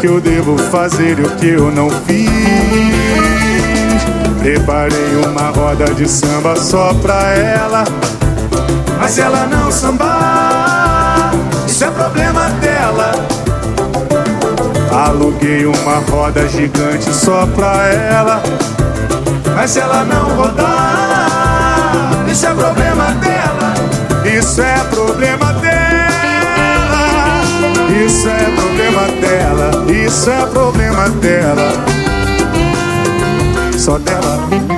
que eu devo fazer e o que eu não fiz. Preparei uma roda de samba só pra ela, mas se ela não sambar, isso é problema dela. Aluguei uma roda gigante só pra ela, mas se ela não rodar, isso é problema dela. Isso é problema dela. Isso é dela, isso é problema dela. Só dela.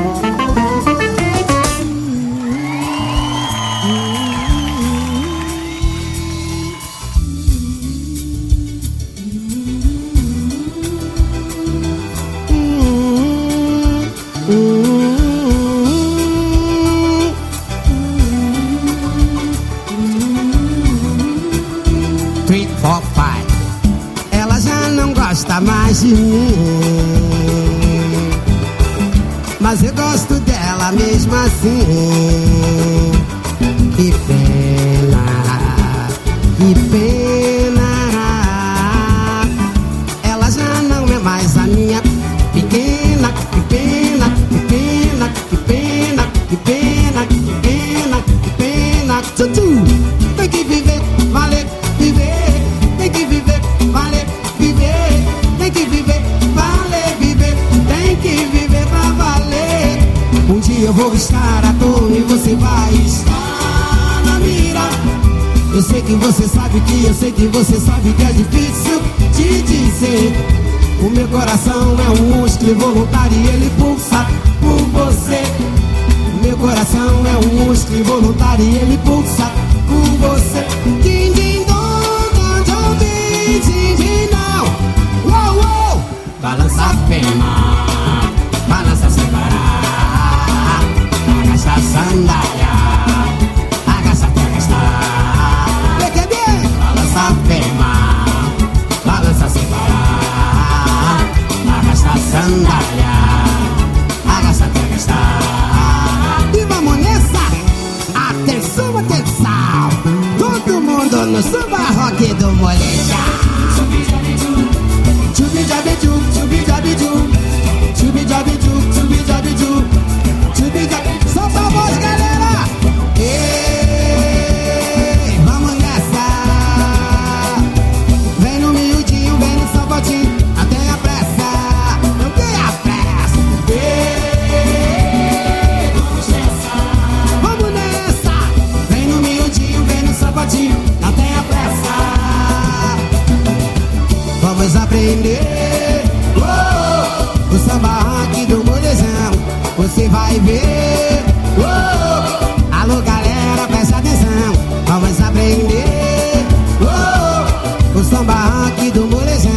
O samba aqui do molezão, você vai ver. Oh! Alô galera, presta atenção, vamos aprender. Oh! O samba aqui do molezão,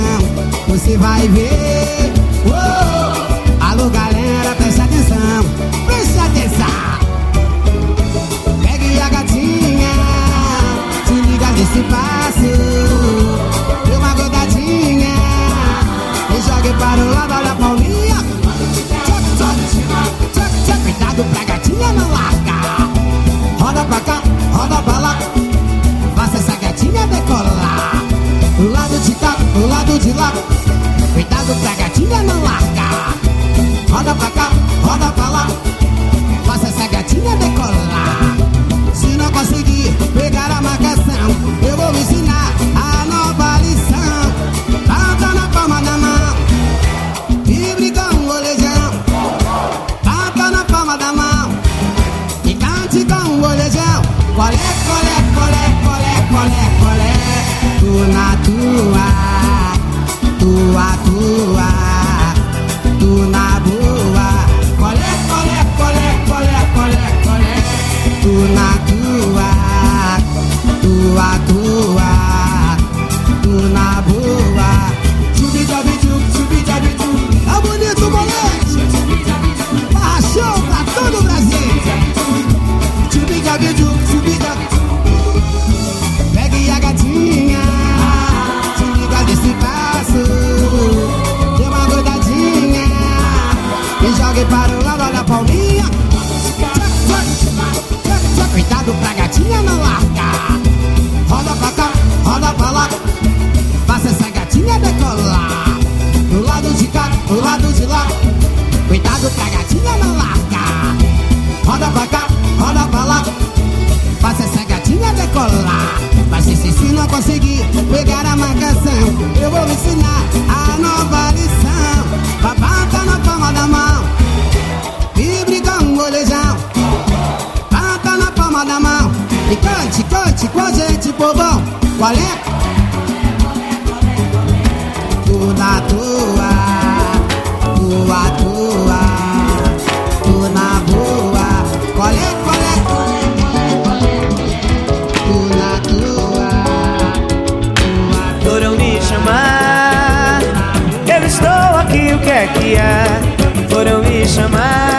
você vai ver. da lá, Faça essa gatinha decolar Pro lado de cá, pro lado de lá. Cuidado pra gatinha não largar Roda pra cá, roda pra lá. Faça essa gatinha decolar Se não conseguir, A gatinha não larga. Roda pra cá, roda pra lá. Faça essa gatinha decolar. Mas se, se não conseguir pegar a marcação, eu vou ensinar a nova lição. Babata tá na palma da mão. Vibre com um golejão. Bata tá na palma da mão. E cante, cante com a gente, povão. Qual é? Há? Foram me chamar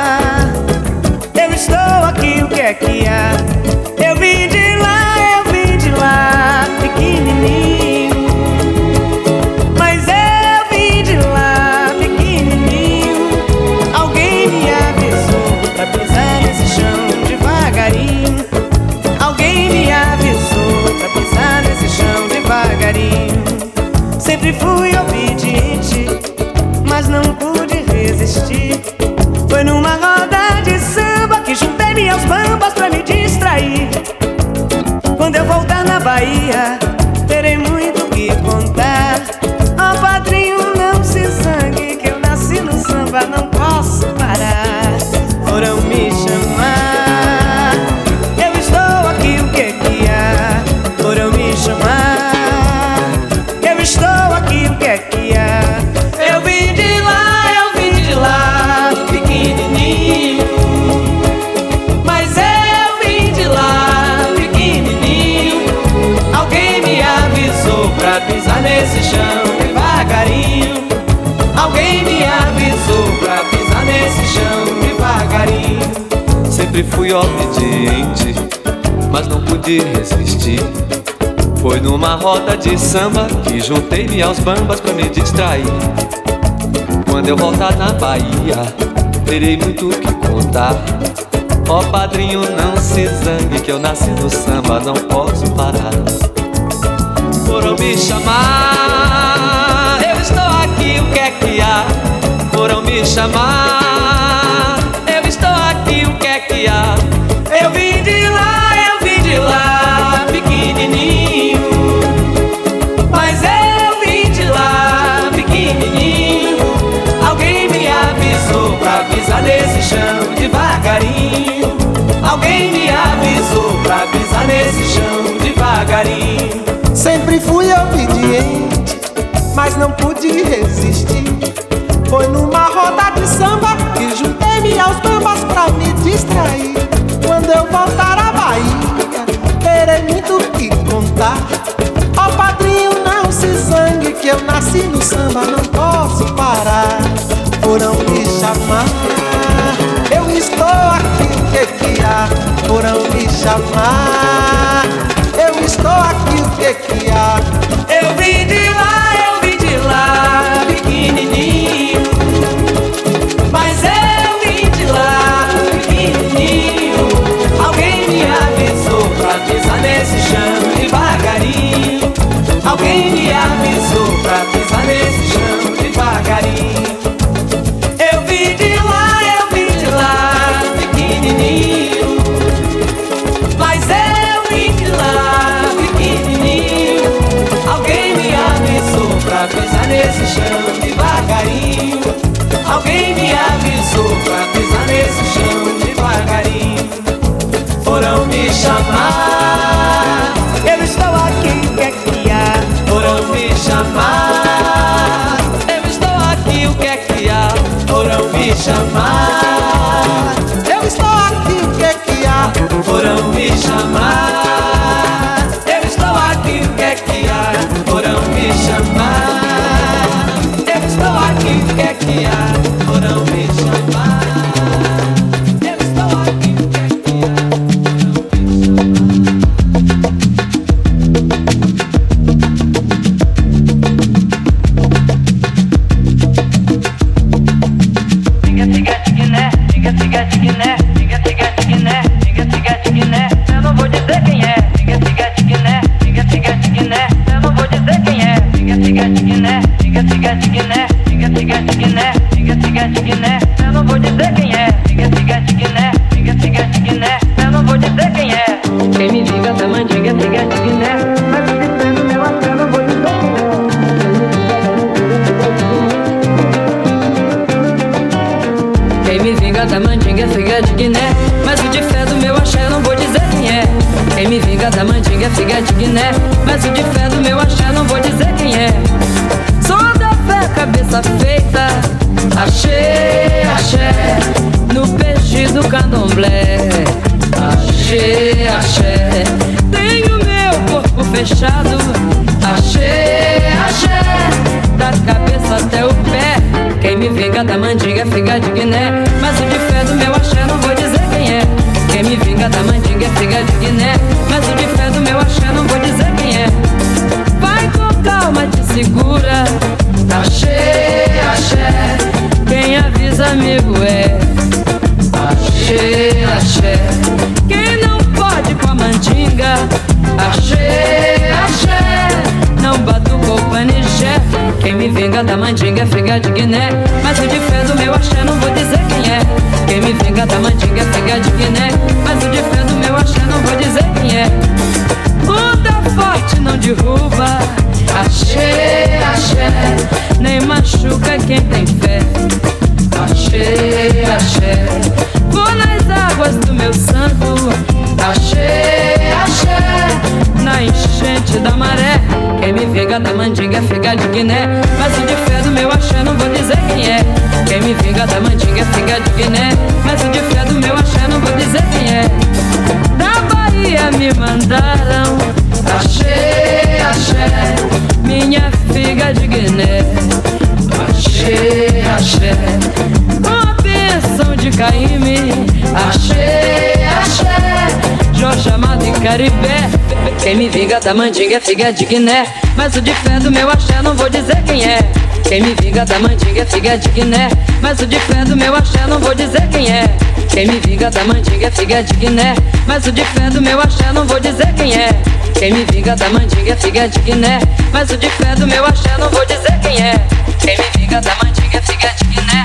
numa roda de samba que juntei-me aos bambas pra me distrair. Quando eu voltar na Bahia, terei muito o que contar. Ó padrinho, não se zangue que eu nasci no samba, não posso parar. Foram me chamar, eu estou aqui, o que é que há? Foram me chamar, eu estou aqui, o que é que há? Eu vim de lá, eu vim de lá, chão devagarinho. Alguém me avisou pra pisar nesse chão devagarinho. Sempre fui obediente, mas não pude resistir. Foi numa roda de samba que juntei-me aos bambas pra me distrair. Quando eu voltar à Bahia, terei muito que contar. Ó padrinho, não se zangue que eu nasci no samba, não posso parar. Foram me chamar, estou aqui, o que que há? Foram me chamar, eu estou aqui, o que que há? Eu vim de lá, Alguém me avisou pra pisar nesse chão devagarinho. Foram me chamar. Eu estou aqui, o que é que há? Foram me chamar. Eu estou aqui, o que é que há? Foram me chamar. Eu estou aqui, o que que há? Foram me chamar. da mandinga é figa de Guiné. Mas o de fé do meu axé não vou dizer quem é. Quem me vinga da mandinga é figa de Guiné. Mas o de fé do meu axé não vou dizer quem é. Quem me vinga da mandinga é figa de Guiné. Mas o de fé do meu axé não vou dizer quem é. Quem me vinga da mandinga é figa de Guiné. Mas o de fé do meu axé não vou dizer quem é. Quem me vinga da mandinga é figa de Guiné.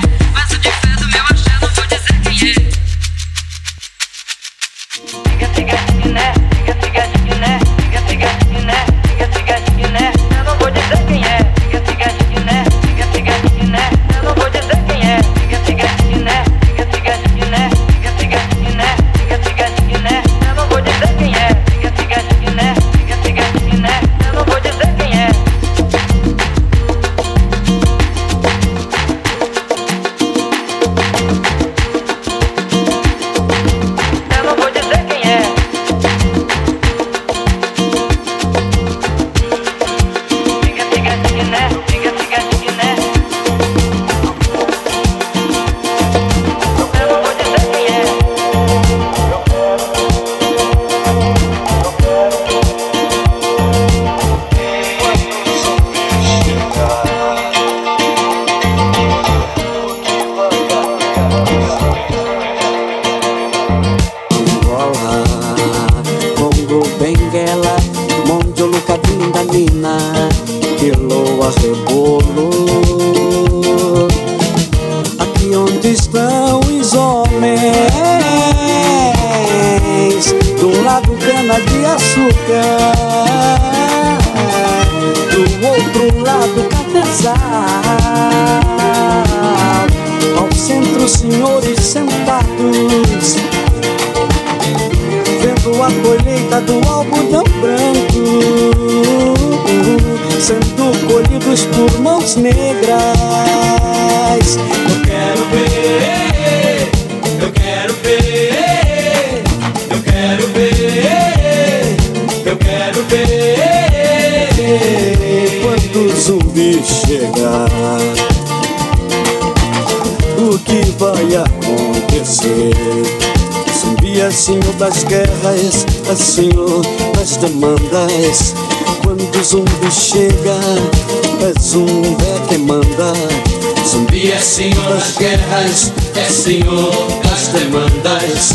demandas, é senhor das demandas.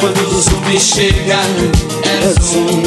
Quando o zumbi chega, né, é zumbi.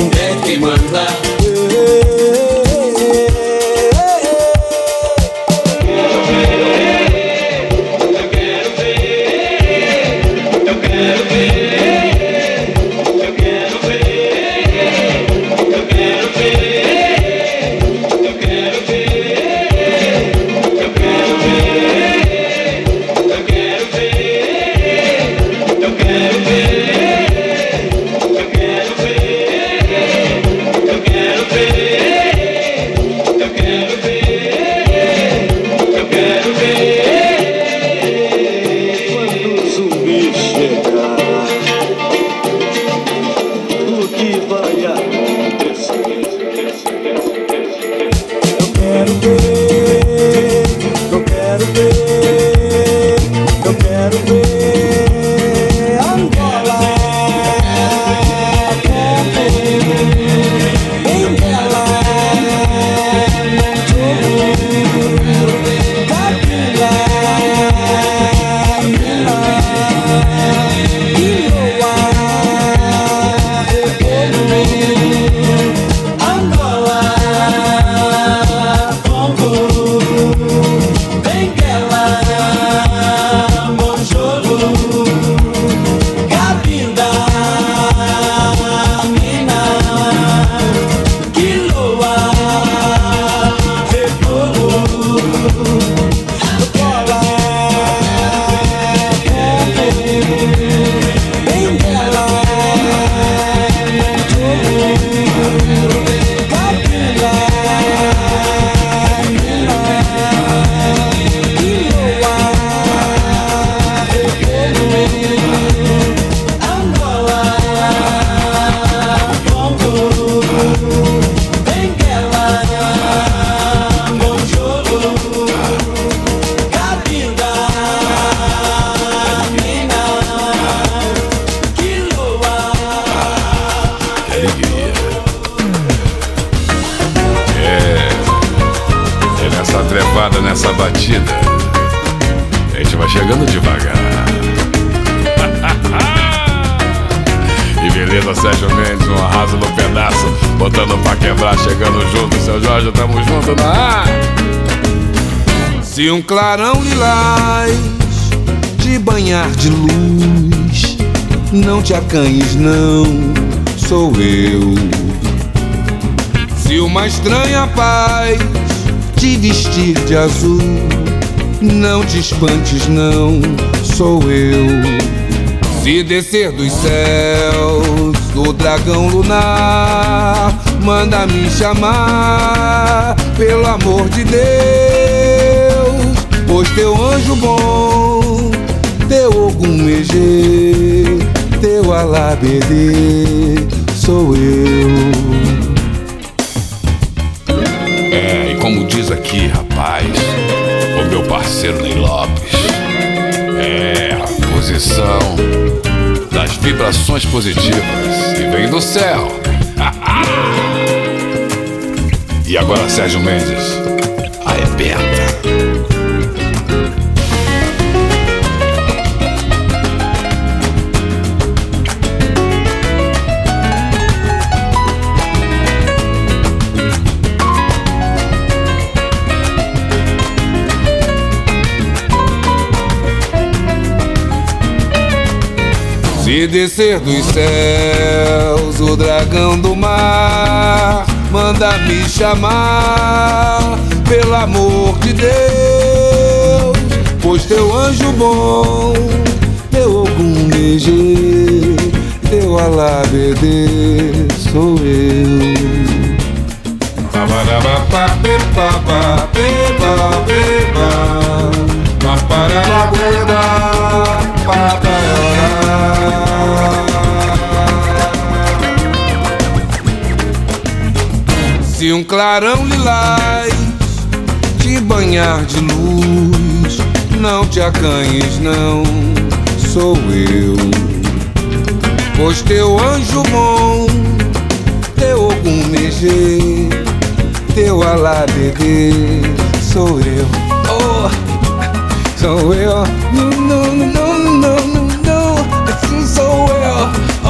Clarão lilás te banhar de luz, não te acanhes, não, sou eu. Se uma estranha paz te vestir de azul, não te espantes, não, sou eu. Se descer dos céus o dragão lunar, manda me chamar, pelo amor de Deus, pois teu anjo bom, teu Ogum Megê, teu Alabedê, sou eu. É, e como diz aqui, rapaz, o meu parceiro Ney Lopes, é a posição das vibrações positivas que vem do céu. e agora, Sérgio Mendes, Se descer dos céus o dragão do mar, manda me chamar, pelo amor de Deus, pois teu anjo bom, teu Ogum Megê, teu Alabedê, sou eu. Se um clarão lilás te banhar de luz, não te acanhes, não, sou eu. Pois teu anjo bom, teu Megê, teu Alabedê, sou eu. Oh, sou eu. No, no, no, no, no, no, assim sou eu.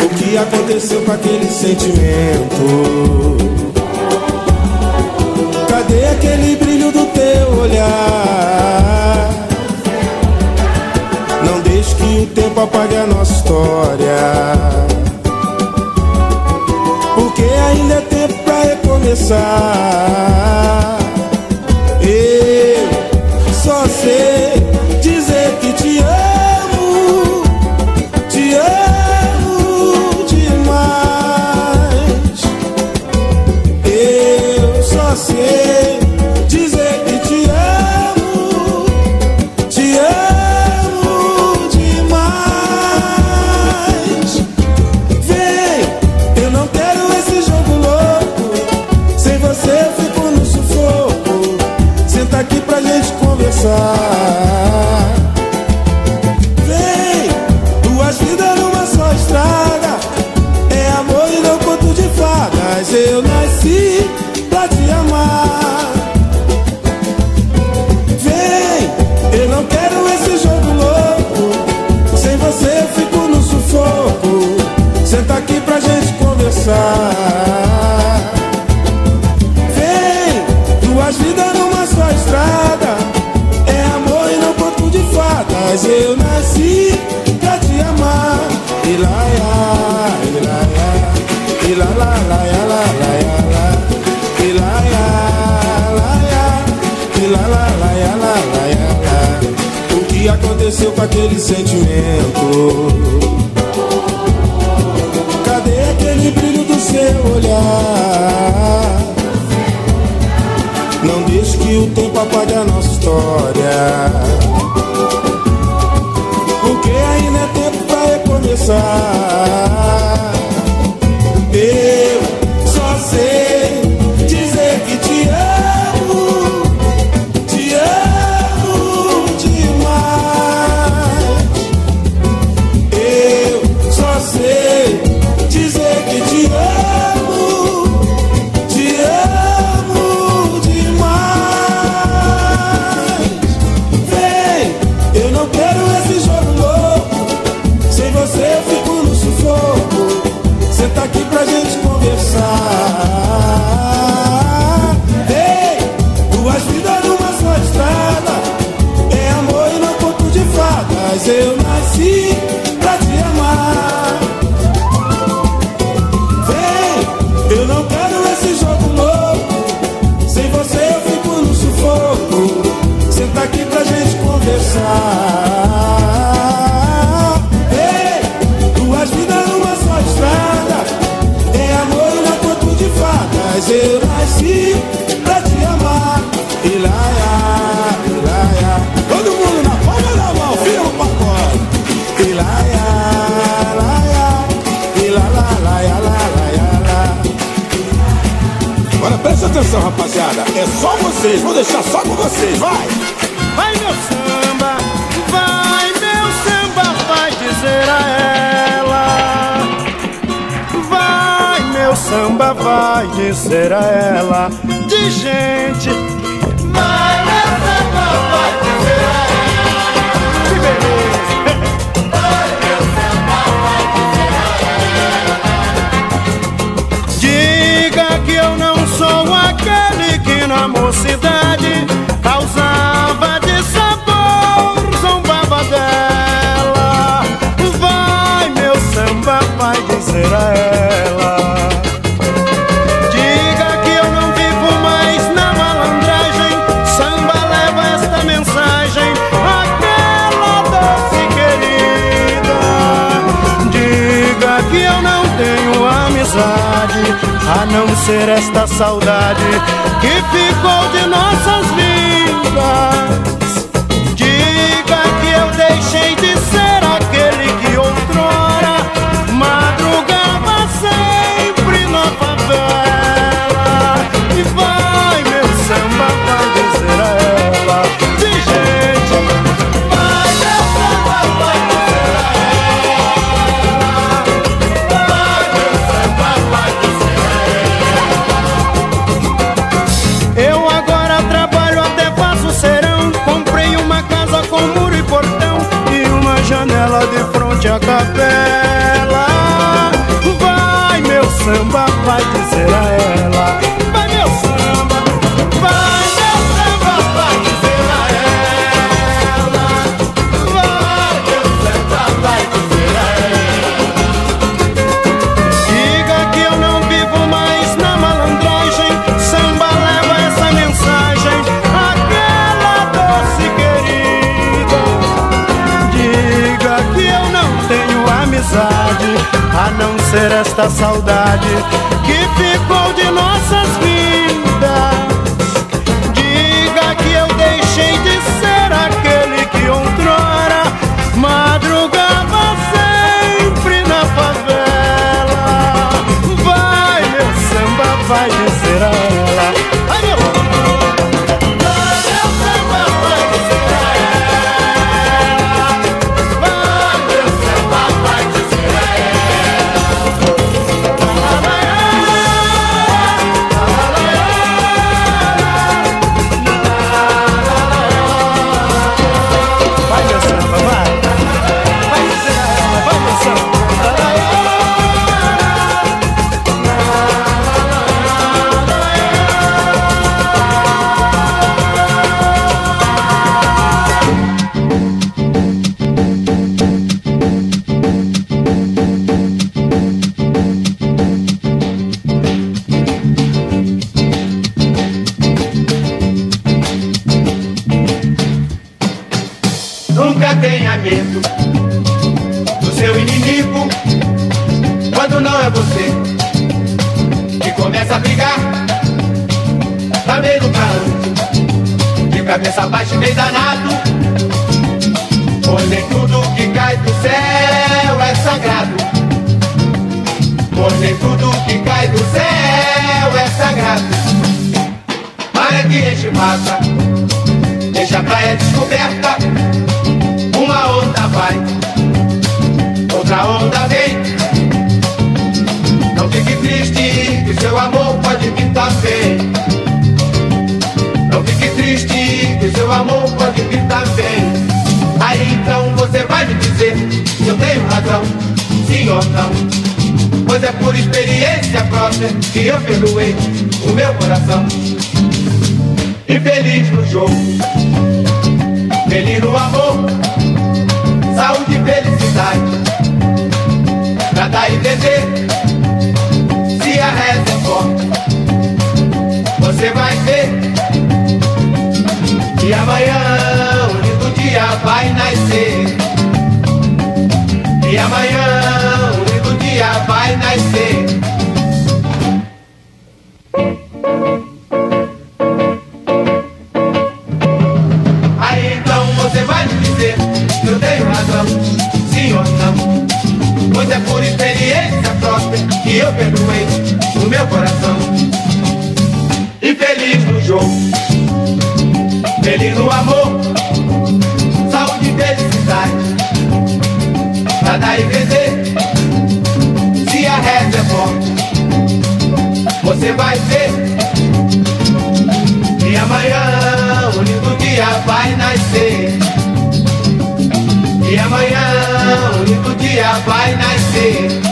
O que aconteceu com aquele sentimento? Cadê aquele brilho do teu olhar? Não deixe que o tempo apague a nossa história. Porque ainda é tempo pra recomeçar. Eu só sei. Eu nasci pra te amar. Ilaiá, ilaiá, ilaiá, lá, ilaiá, lá, ilaiá, lá, ilaiá, lá. O que aconteceu com aquele sentimento? Cadê aquele brilho do seu olhar? Não deixe que o tempo apague a nossa história. pensar atenção, rapaziada. É só vocês, vou deixar só com vocês, vai! Vai meu samba, vai meu samba, vai dizer a ela. Vai meu samba, vai dizer a ela. De gente você esquecer esta saudade que ficou de nossas vidas. o meu coração. Infeliz no jogo, feliz no amor, saúde e felicidade. Pra dar e beber, se a reza é forte, você vai ver que amanhã um lindo dia vai nascer. E amanhã by night day.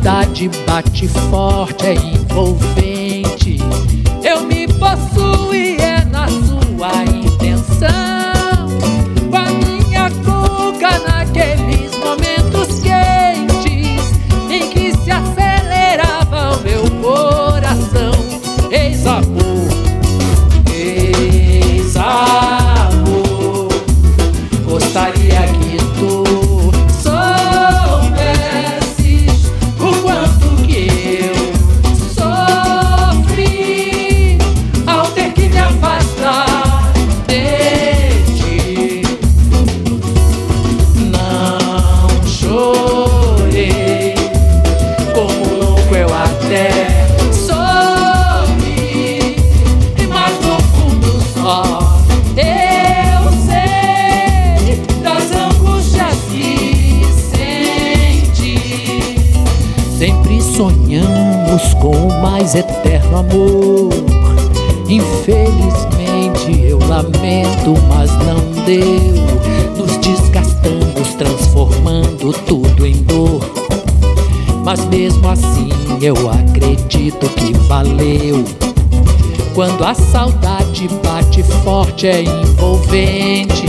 saudade bate forte, é envolvente. Eu me possuo e é na sua eterno amor. Infelizmente eu lamento, mas não deu. Nos desgastamos, transformando tudo em dor. Mas mesmo assim eu acredito que valeu. Quando a saudade bate forte, é envolvente.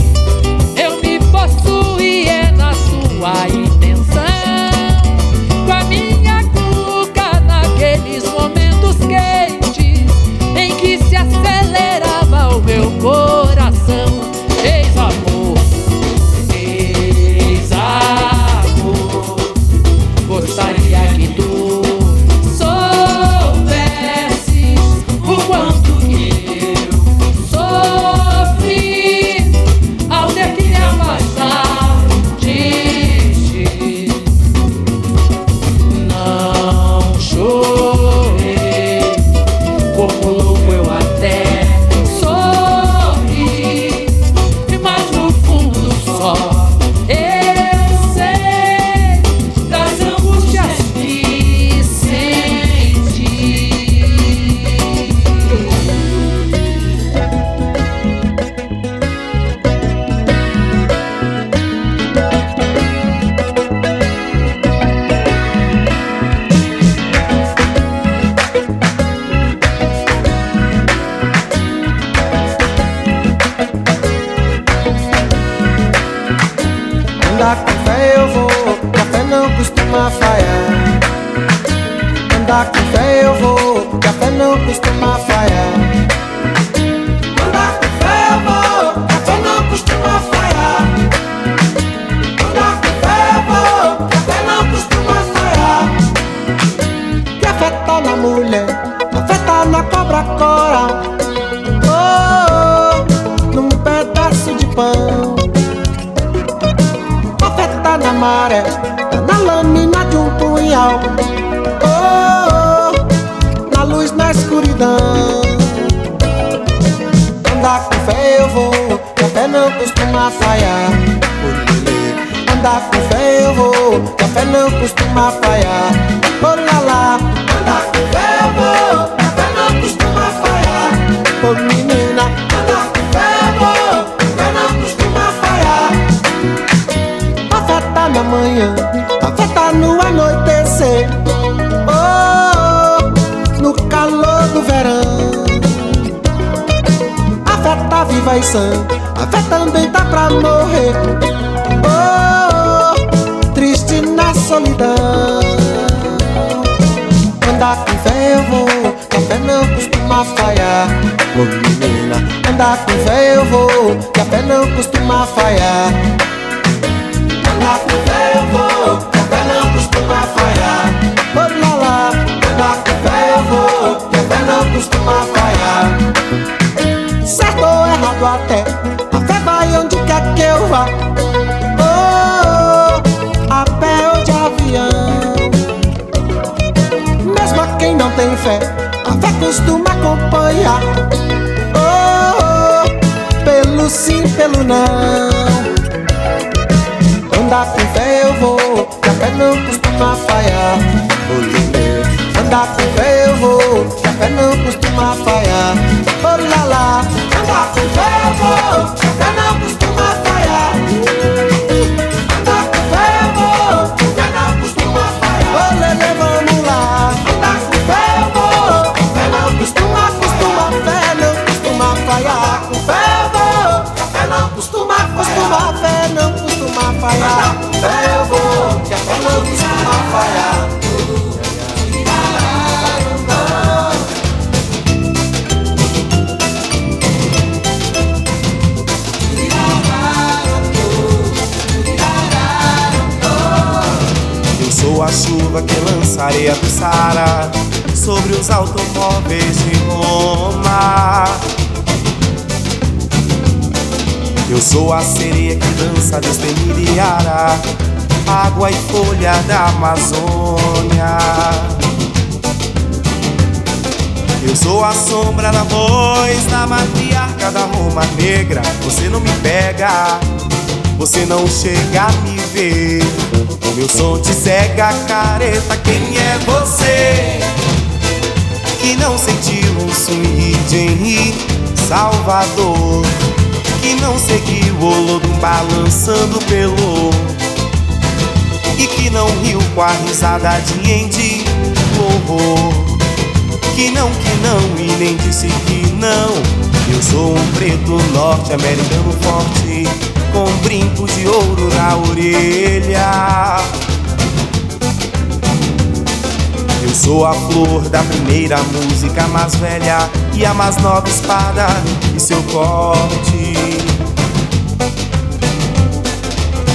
Eu me possuo e é na sua maré, na lâmina de um punhal. Oh, oh, na luz, na escuridão. Andar com fé eu vou, café não costuma falhar. Andar com fé eu vou, café não costuma falhar. Oh lá lá, andar com fé eu vou, café não costuma falhar. Oh menina, Afeta na manhã, afeta no anoitecer. Oh, oh, no calor do verão. Afeta viva e sã, afeta também tá pra morrer. Oh, oh, triste na solidão. Andar com fé eu vou, café não costuma falhar. Ô menina, andar com fé eu vou, café não costuma falhar. Andar com fé eu vou, café não costuma falhar. Oh lá lá, andar com fé eu vou, café não costuma falhar. Certo ou errado até, a fé vai onde quer que eu vá. Oh, oh, a pé ou de avião. Mesmo a quem não tem fé, a fé costuma acompanhar. Oh, oh, pelo sim, pelo não. Andar com fé eu vou, café não costuma falhar. Olê, Andar com fé eu vou, café não costuma falhar. Oh lá, andar com fé eu vou, areia do Sara sobre os automóveis de Roma. Eu sou a sereia que dança destemida e água e folha da Amazônia. Eu sou a sombra na voz da matriarca da Roma Negra. Você não me pega, você não chega a me ver. O Meu som te cega, careta, quem é você? Que não sentiu um swing de Salvador. Que não seguiu o Olodum balançando pelo E que não riu com a risada de Andy horror Que não, que não e nem disse que não. Eu sou um preto norte-americano forte Com brinco de ouro na orelha. Eu sou a flor da primeira música mais velha E a mais nova espada e seu corte.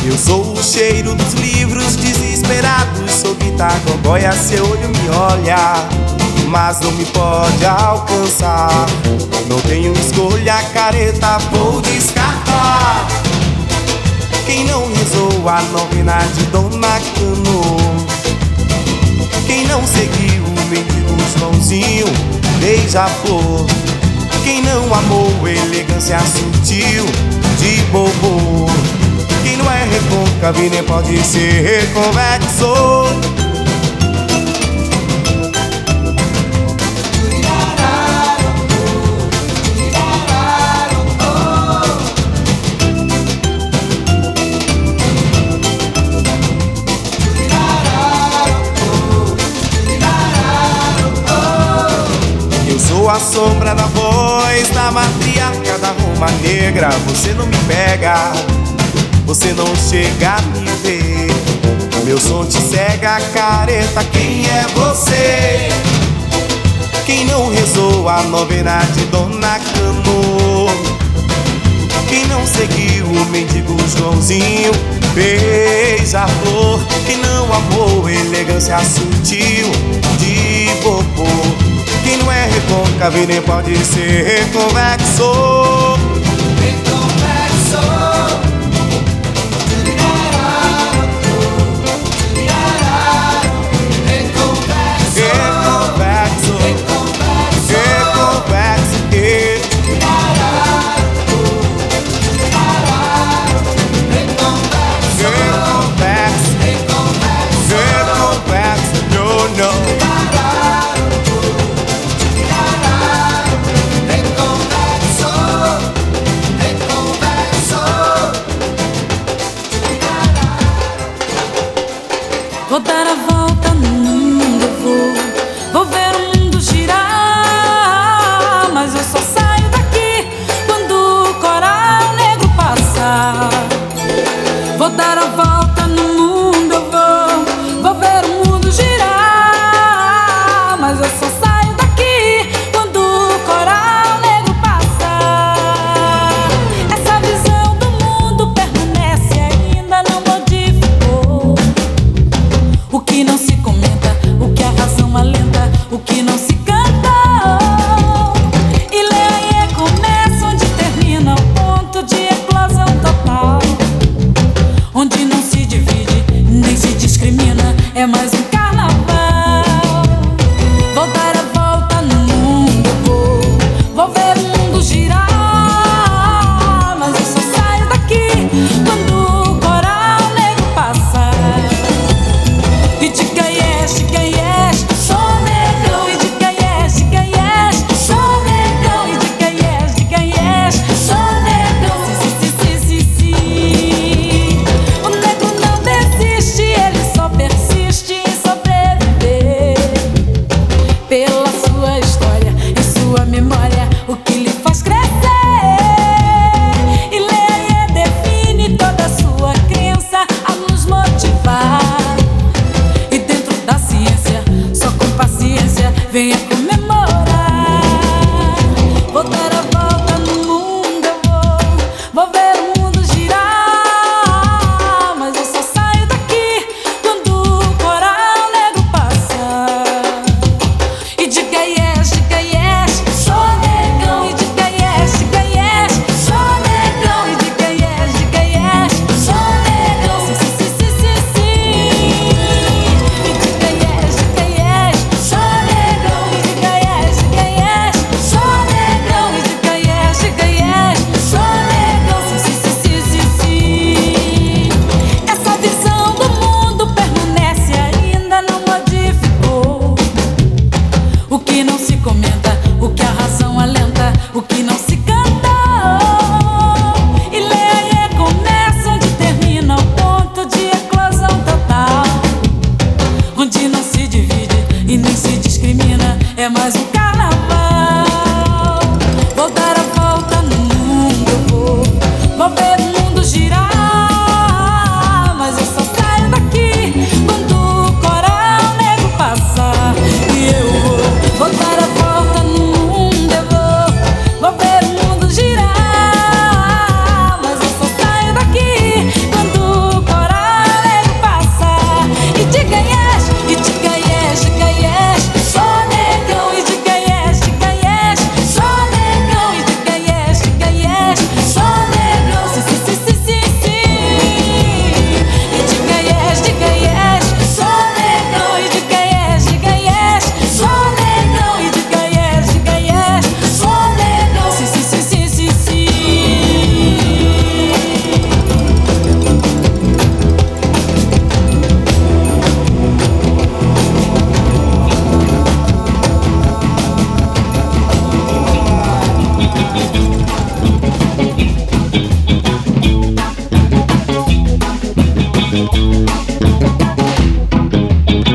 Eu sou o cheiro dos livros desesperados Sou guitarra, boia, seu olho me olha Mas não me pode alcançar. Não tenho escolha, careta, vou descartar Quem não rezou a novena de Dona Cano quem não seguiu o mendigo Joãozinho, beija-flor. Quem não amou elegância sutil de bobo. Quem não é recôncavo nem pode ser reconvexo. A sombra da voz da matriarca da Roma Negra. Você não me pega, você não chega a me ver. Meu som te cega, careta. Quem é você? Quem não rezou a novena de Dona Cano? Quem não seguiu o mendigo Joãozinho? Beija-flor. Quem não amou elegância sutil de bobo? Quem não é recôncavo nem pode ser convexo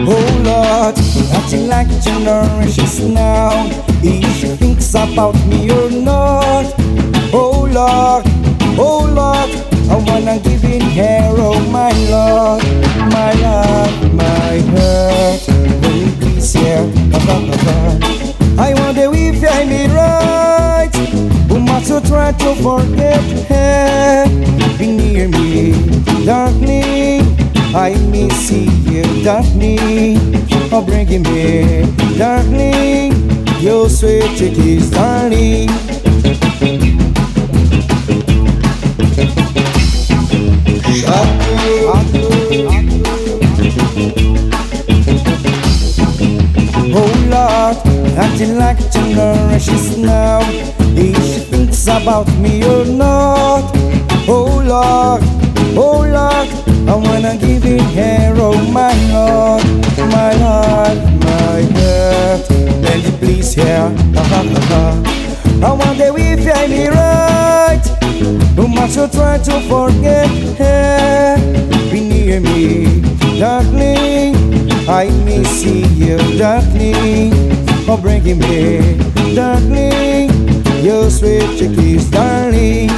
Oh Lord, acting like now. If she thinks about me or not. Oh Lord, oh Lord, I wanna give in her, oh my Lord, my love, my heart. You please hear? I wonder if I made right. You try to forget her? Be near me, darling. I miss you, darling. Oh, bring me, darling. Your sweet kiss, darling. Oh Lord, acting like generations now. Thinks about me or not. Oh Lord, oh Lord, I wanna give it her, oh my Lord, my heart, my heart. Will you please hear? Ha, ha, ha, ha. I wonder if I be right. Must you try to forget her? Be near me, darling. I miss you, darling. Oh, bring me, darling your sweet chickies, darling.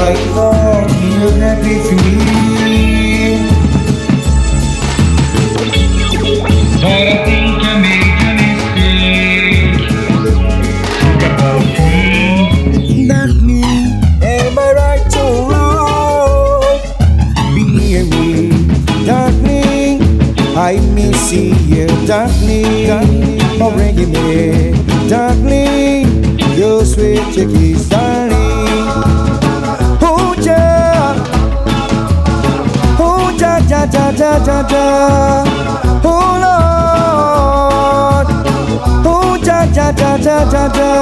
I on, you're happy to me. Miss you, darling. Oh, bring me, darling. Your sweet kiss, darling. Oh, ja. Oh, ja, ja, ja, ja, ja, ja. Oh, Lord. Oh, ja, ja, ja, ja, ja, ja.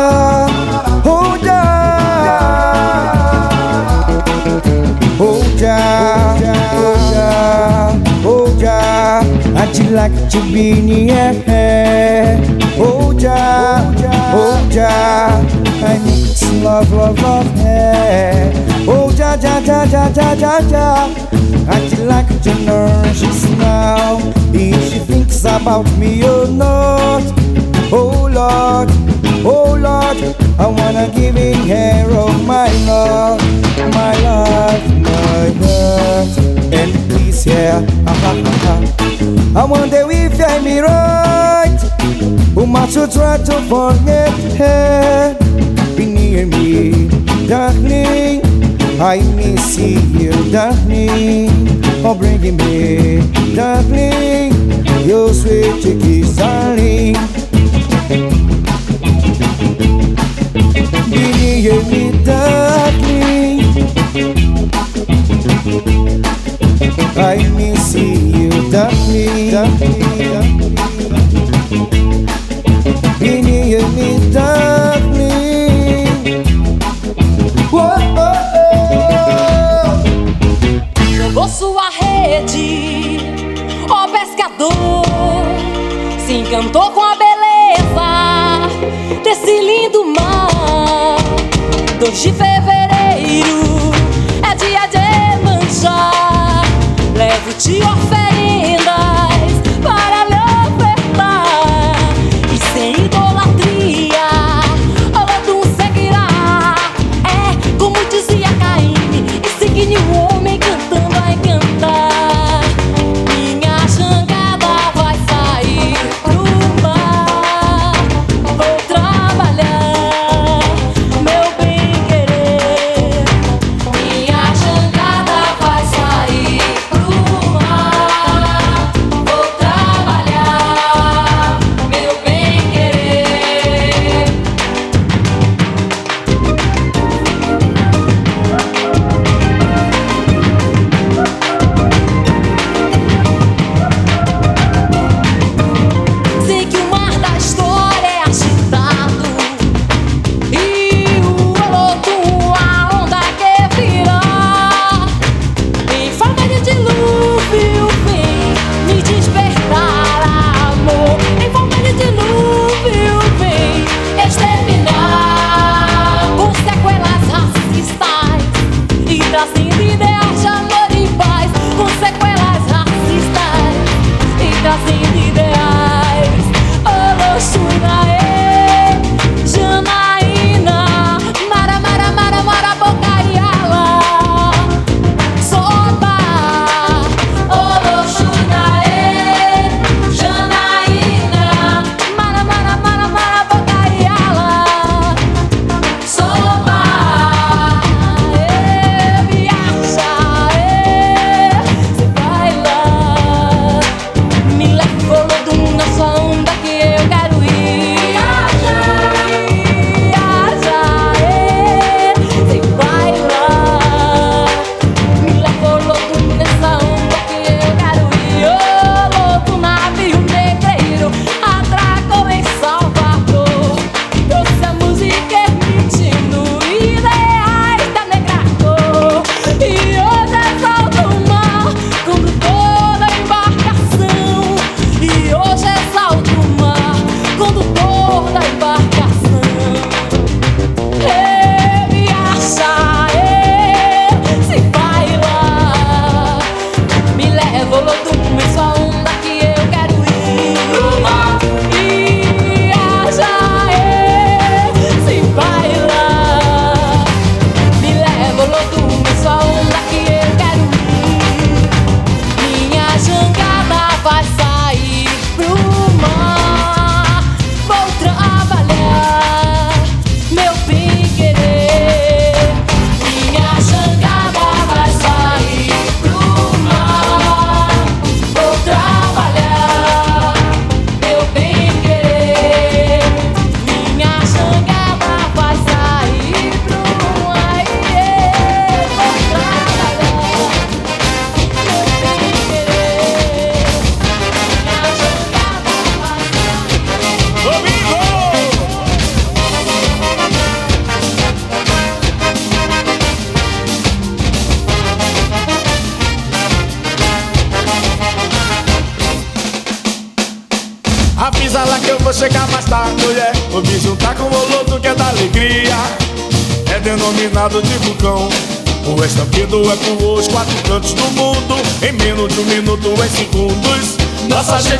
Oh, I'd like to be near her. Oh, ja, oh, ja. I need some love, love, love her. Oh, ja, ja, ja, ja, ja, ja, ja. I'd like to know she's now. If she thinks about me or not. Oh, Lord, oh, Lord. I wanna give it her, oh, my love, my love, my heart. And please, yeah, ha, ha, ha, ha. I wonder if I'm right. Who must you try to forget her? Be near me, darling. I miss you, darling. Oh, bring me, darling. Your sweet kiss, darling. Be near me, darling. I miss you, darling. Be near me. Whoa, Jogou sua rede, ó pescador, se encantou com a beleza desse lindo mar. 2 de fevereiro é dia de manjar. Levo-te oferendas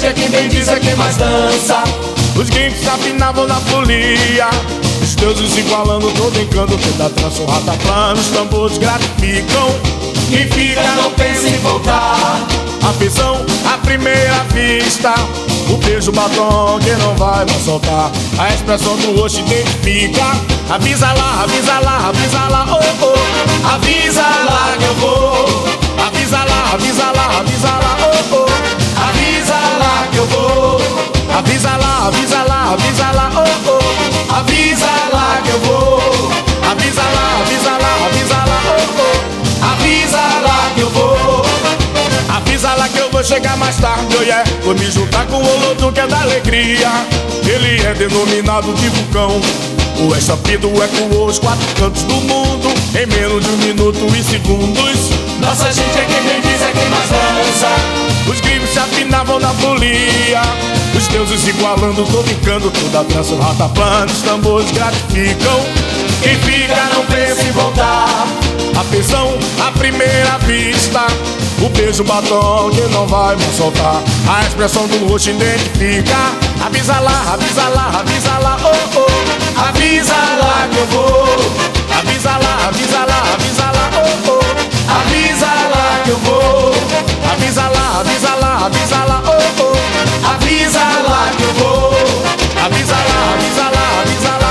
é quem bem diz, é quem mais dança. Os games afinavam na folia. Os deuses igualando todo encanto. Toda trança, um rataplano, os tambores gratificam. Quem fica não pensa em voltar. A visão, a primeira vista. O beijo batom que não vai mais soltar. A expressão do rosto identifica. Avisa lá, avisa lá, avisa lá, oh oh. Avisa lá que eu vou. Avisa lá, avisa lá, avisa lá, oh oh. Avisa lá que eu vou. Avisa lá, avisa lá, avisa lá, oh oh. Avisa lá que eu vou. Avisa lá, avisa lá, avisa lá, oh oh. Avisa lá que eu vou. Avisa lá que eu vou chegar mais tarde, oh yeah. Vou me juntar com o Olodum que é da alegria. Ele é denominado de vulcão. O é sabido, é com os quatro cantos do mundo Em menos de um minuto e segundos Nossa gente é quem diz, é quem mais dança os gringos se afinavam na folia. Os deuses igualando, tonificando Toda a dança, o rataplano, os tambores gratificam. Quem fica não pensa em voltar. Atenção à primeira vista. O beijo, batom que não vai mais soltar. A expressão do rosto identifica. Avisa lá, avisa lá, avisa lá, oh oh. Avisa lá que eu vou. Avisa lá, avisa lá, avisa lá, oh oh. Avisa lá que eu vou avisa lá, avisa lá, avisa lá, oh, oh. Avisa lá que eu vou. Avisa lá, avisa lá, avisa lá.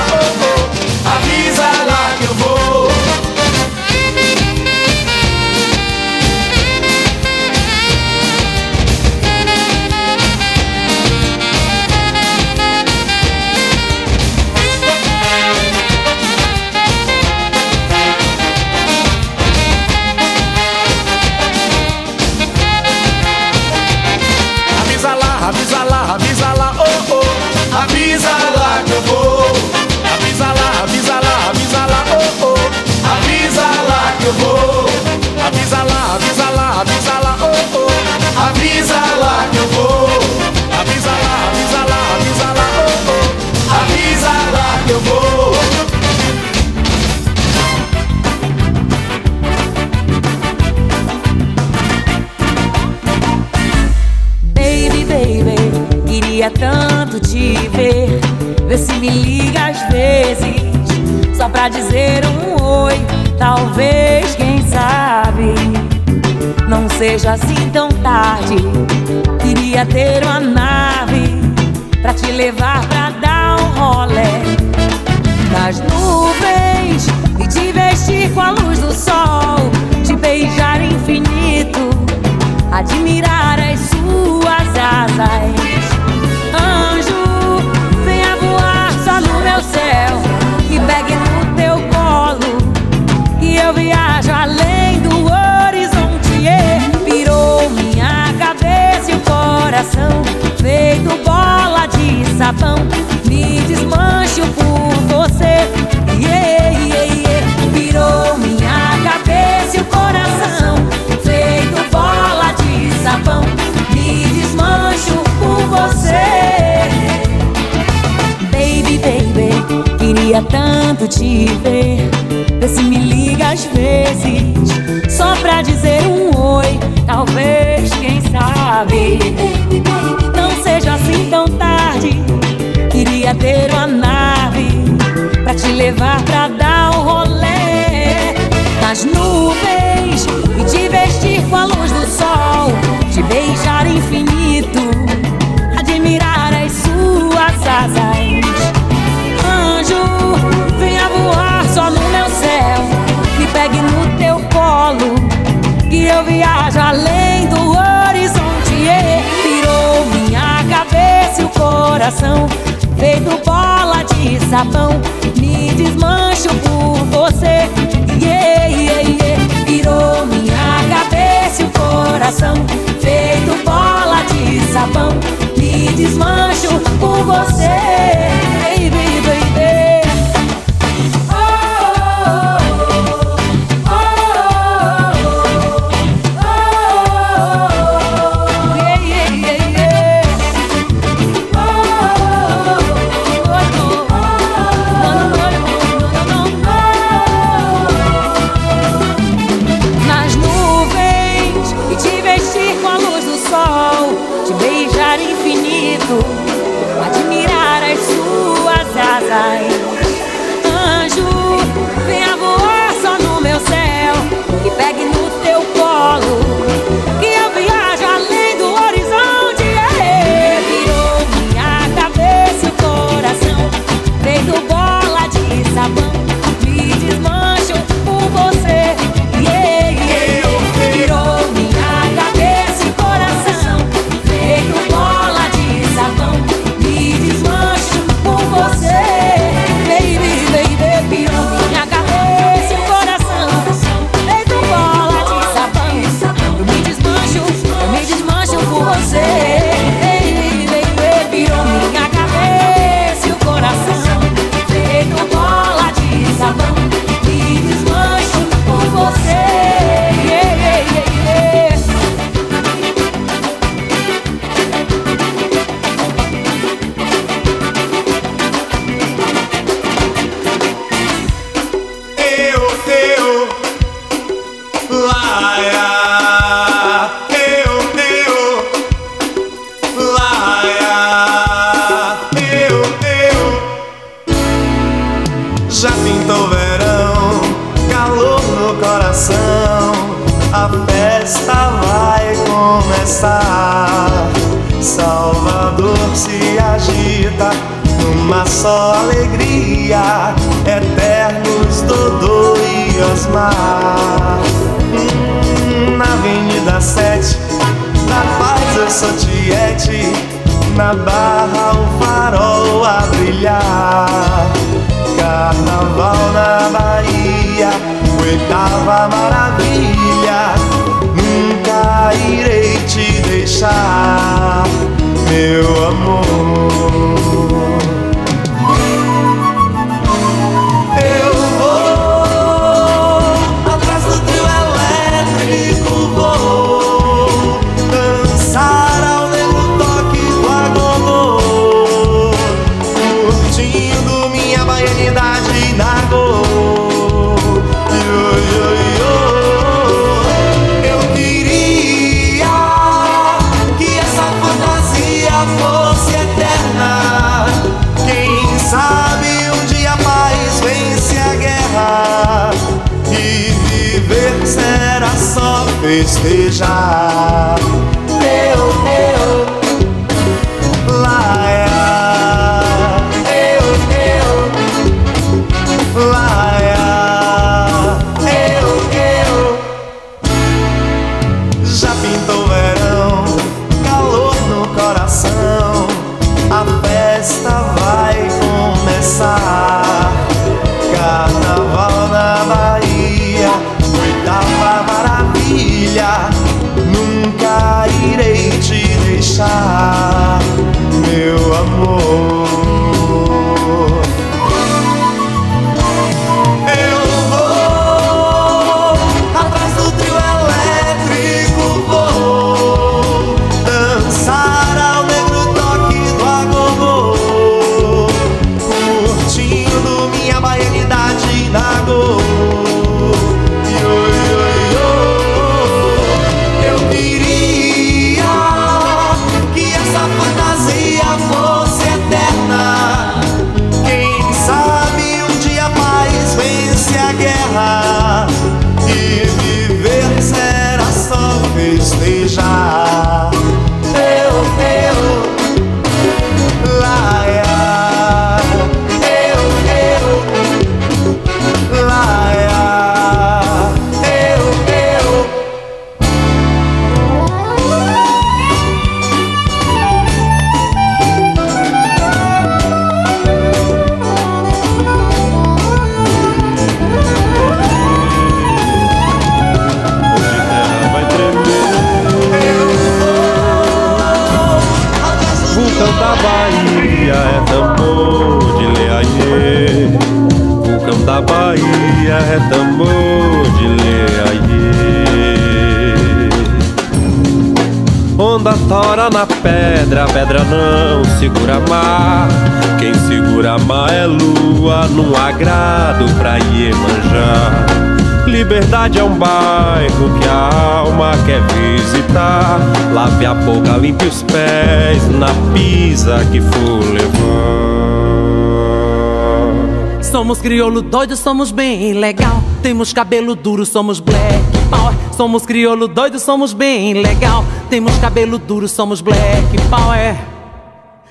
crioulo doido, somos bem legal. Temos cabelo duro, somos black power. Somos crioulo doido, somos bem legal. Temos cabelo duro, somos black power.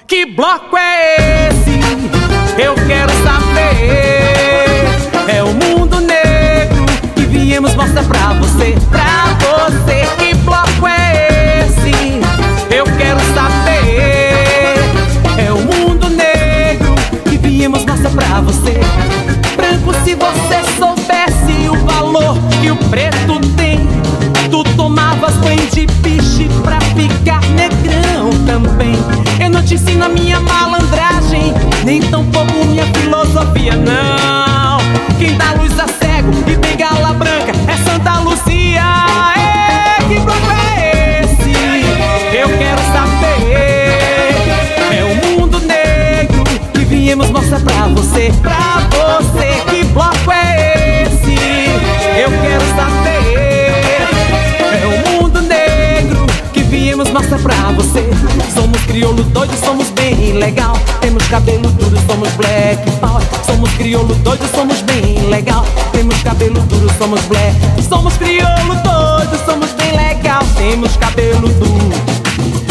Que bloco é esse? Eu quero saber. É o mundo negro que viemos mostrar pra você. Pra na minha malandragem, nem tão pouco minha filosofia, não. Quem dá luz a cego e tem gala branca é Santa Lucia. É, que bloco é esse? Eu quero saber. É o mundo negro que viemos mostrar pra você, pra você. Que bloco é esse? Eu quero saber. É o mundo negro que viemos mostrar pra você. Somos crioulo doido, somos bem legal. Temos cabelo duro, somos black power. Somos crioulo doido, somos bem legal. Temos cabelo duro, somos black. Somos crioulo doido, somos bem legal. Temos cabelo duro.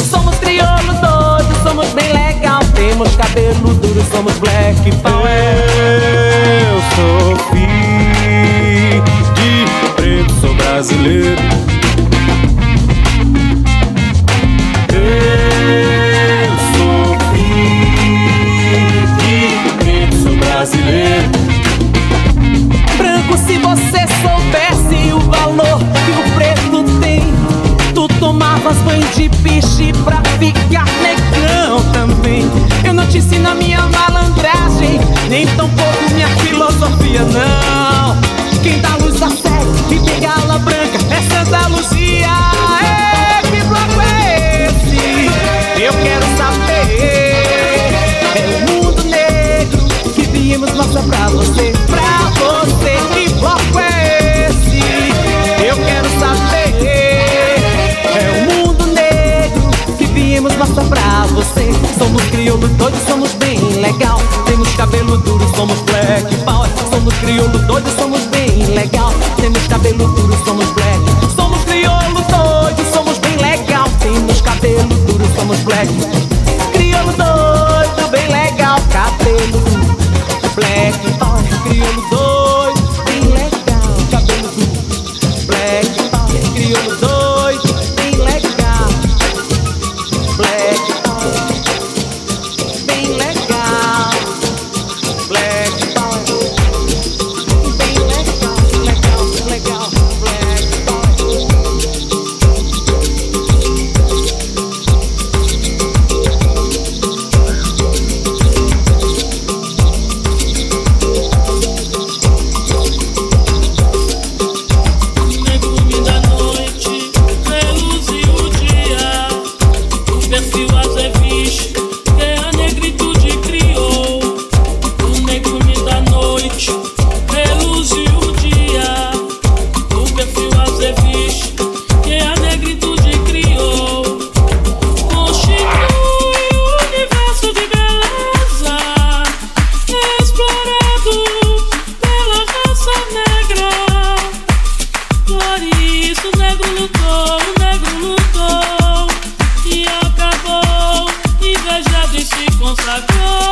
Somos crioulo doido, somos bem legal. Temos cabelo duro, somos black power. Eu sou filho de preto, sou brasileiro. De piche pra ficar negão também. Eu não te ensino a minha malandragem, nem tampouco minha filosofia, não. Crioulo doido, somos bem legal. Temos cabelo duro, somos black power. Somos crioulo doido, somos bem legal. Temos cabelo duro, somos black. Somos crioulo doido, somos bem legal. Temos cabelo duro, somos black. E se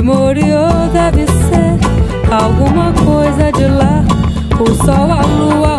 Lemuriou deve ser alguma coisa de lá. O sol, a lua.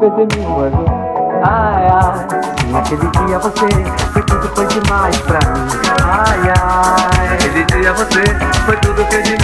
perder meu ano. Ai, ai, naquele dia você foi tudo, foi demais pra mim. Ai, ai, naquele dia você foi tudo, foi demais.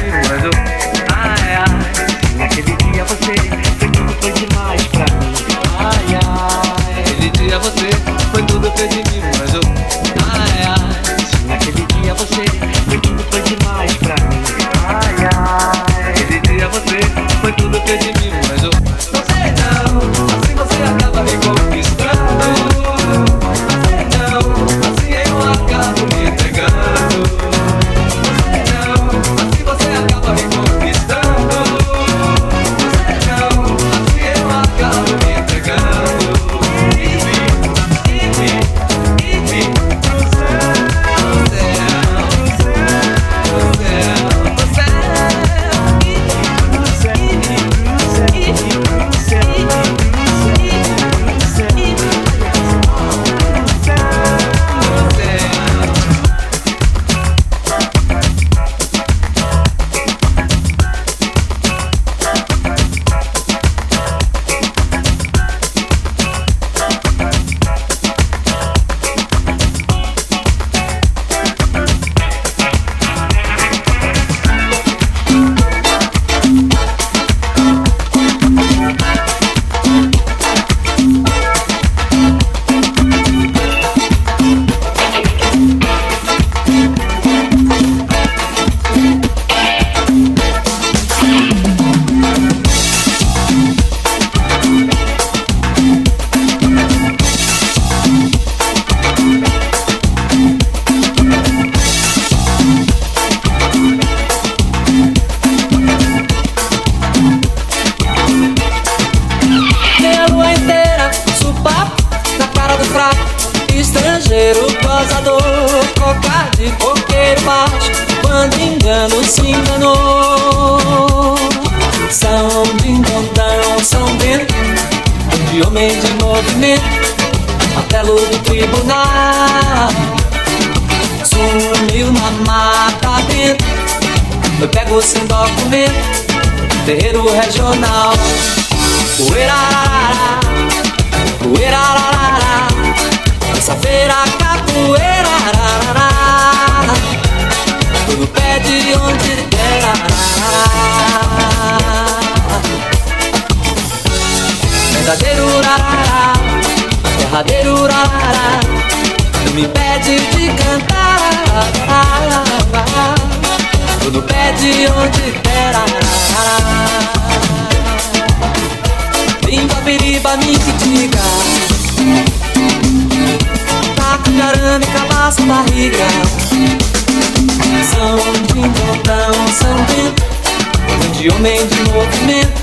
homem de movimento,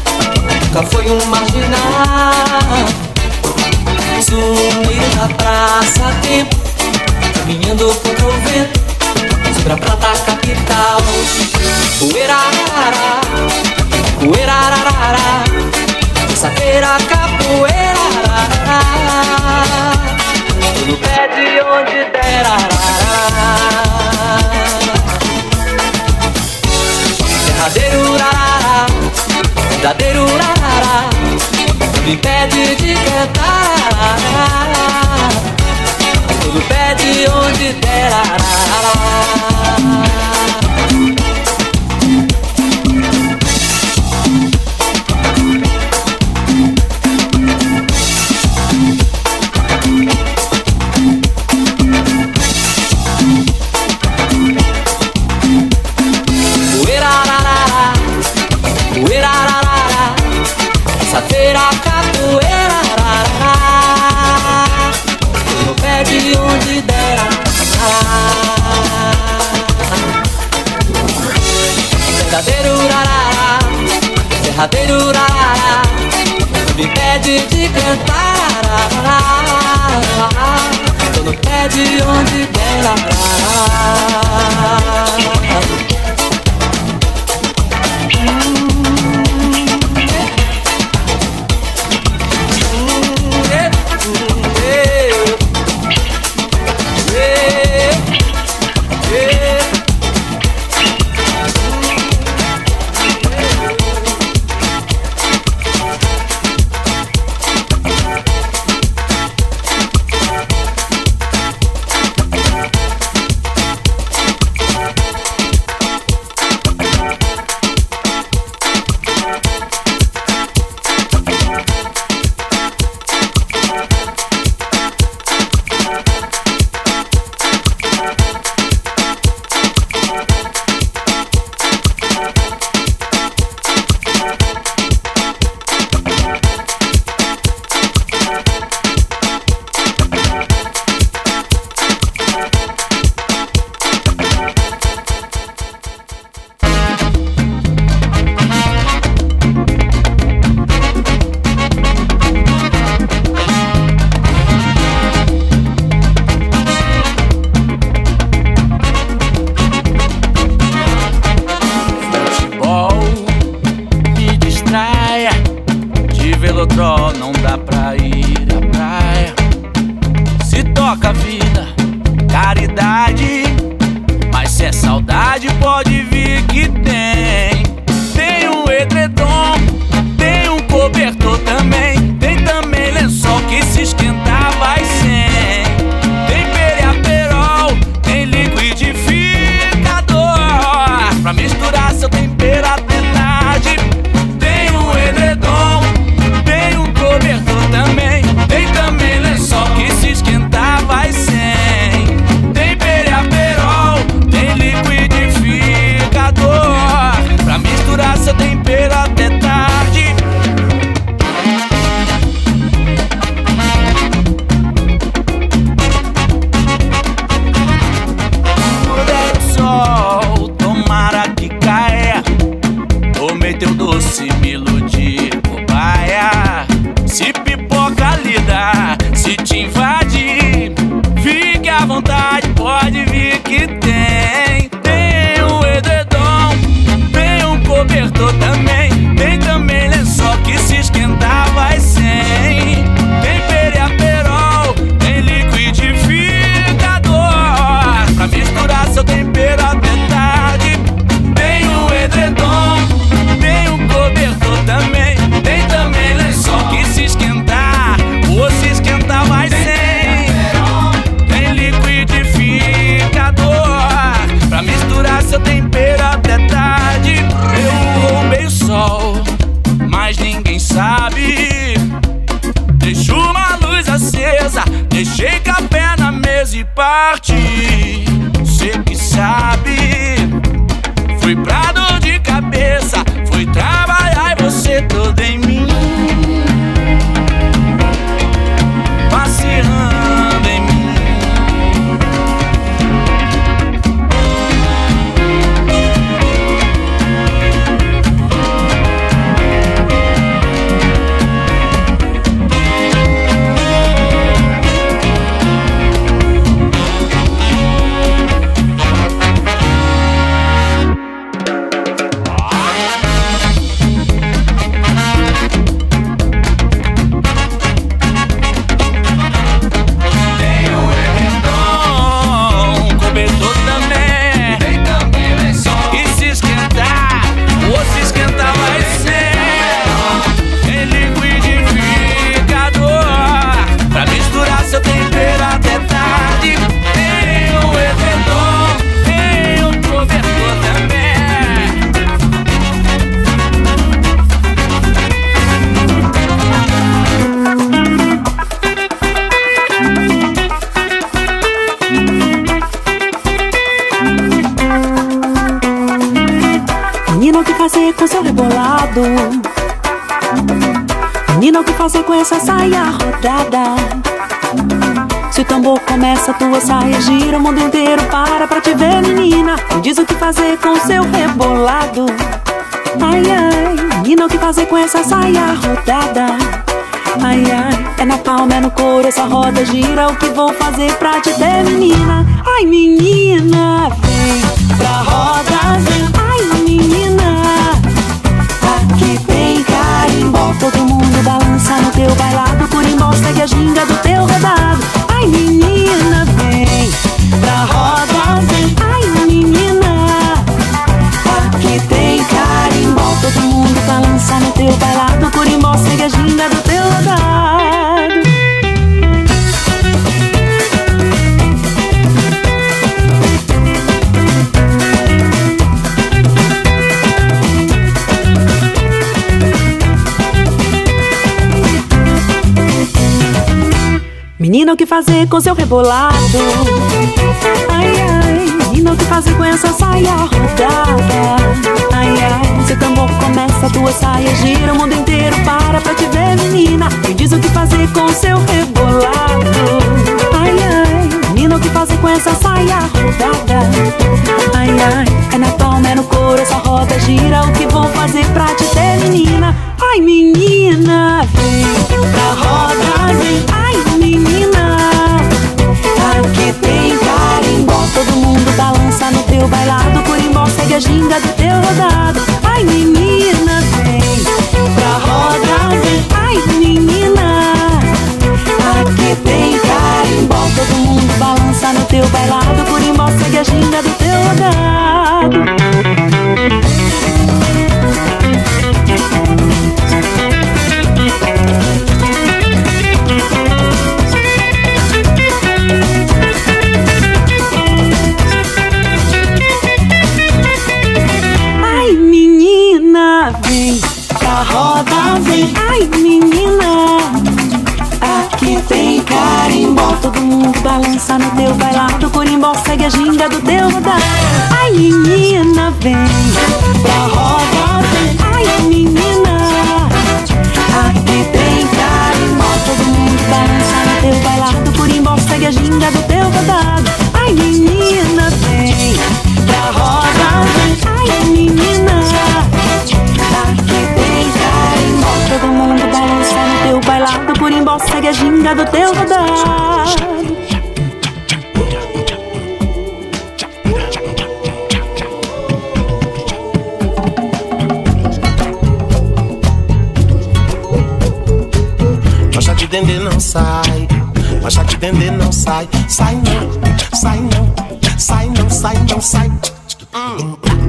nunca foi um marginal. Sumiu na praça a tempo, caminhando contra o vento, sobre a prata capital. Poeirarará, poeirarará, essa feira capoeirarará, no pé de onde der arará. Dadeiro rarara, dadeiro rarara, me impede de cantar. Tudo pede onde der arara. pede de cantar. Tô no pé pede onde der a saia rodada? Se o tambor começa, tua saia gira, o mundo inteiro para pra te ver, menina. Me diz o que fazer com seu rebolado. Ai, ai, menina, o que fazer com essa saia rodada? Ai, ai, é na palma, é no couro, essa roda gira. O que vou fazer pra te ter, menina? Ai, menina, vem pra roda, vem. Ai, fazer com seu rebolado? Ai, ai, menina, o que fazer com essa saia rodada? Ai, ai, seu tambor começa, tua saia gira, o mundo inteiro para pra te ver, menina. Me diz o que fazer com seu rebolado? Ai, ai, menina, o que fazer com essa saia rodada? Ai, ai, é na palma, é no couro, essa roda gira, o que vou fazer pra te ter, menina? Ai, menina, vem pra roda, vem. Ai, menina, aqui tem carimbó. Todo mundo balança no teu bailado. Curimbó segue a ginga do teu rodado. Ai, menina, vem pra roda, vem. Ai, menina, aqui tem carimbó. Todo mundo balança no teu bailado. Curimbó segue a ginga do teu rodado. Balança no teu bailado. Corimbó segue a ginga do teu rodado. Ai, menina, vem pra roda, vem. Ai, menina, aqui tem carimbó. Todo mundo balança no teu bailado. Corimbó segue a ginga do teu rodado. Ai, menina, vem pra roda, vem. Ai, menina, aqui tem carimbó. Todo mundo balança no teu bailado. Corimbó segue a ginga do teu rodado. Dendê não sai, mancha de dendê não sai, sai não, sai não, sai não, sai não, sai.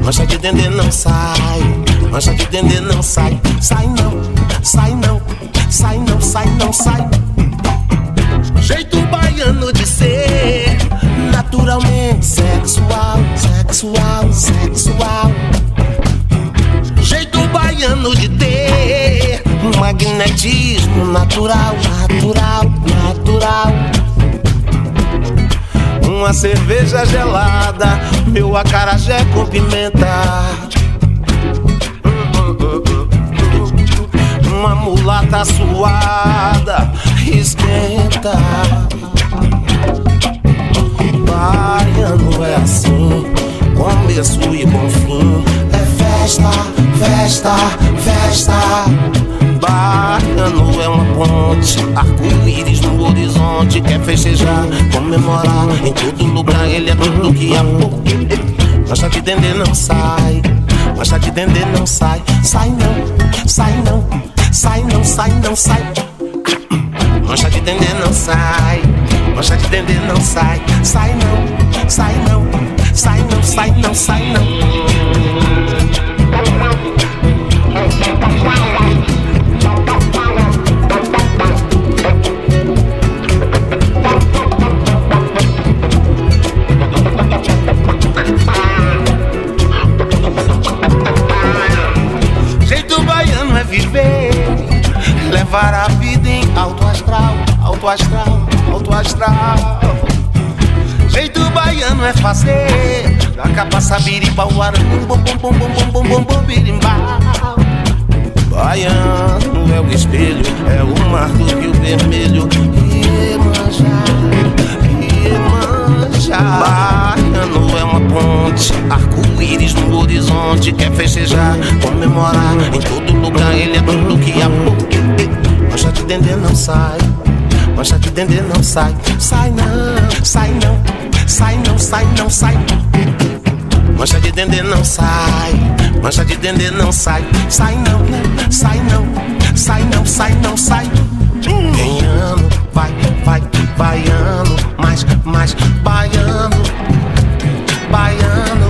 Mancha de dendê não sai, mancha de dendê não sai, sai não, sai não, sai não, sai não, sai. Jeito baiano de ser, naturalmente sexual, sexual, sexual. Magnetismo natural, natural, natural. Uma cerveja gelada, meu acarajé com pimenta. Uma mulata suada, esquenta. Baiano é assim, começo e bom fim. É festa, festa, festa. Baiano é uma ponte, arco-íris no horizonte. Quer festejar, comemorar. Em todo lugar ele é tudo que há pouco. Mancha de dendê não sai, mancha de dendê não sai. Sai não, sai não, sai não, sai não, sai. Mancha de dendê não sai, mancha de dendê não sai. Sai não, sai não, sai não, sai não, sai não. Jeito alto astral, alto astral. Jeito baiano é fazer Cacapaça, biriba, uarangu, bom, bom, bom, bom, bom, bom, bom, bom, birimbau. Baiano é o espelho, é o mar do rio vermelho. Iemanjá, Iemanjá. Baiano é uma ponte, arco-íris no horizonte. Quer festejar, comemorar. Em todo lugar ele é tudo que há pouco. Mancha de dendê não sai, mancha de dendê não sai. Sai não, sai não, sai não, sai não, sai. Mancha de dendê não sai, mancha de dendê não sai, sai não, sai não, sai não, sai não, sai. Tem ano, vai, vai, baiano, mais, mais, baiano, baiano.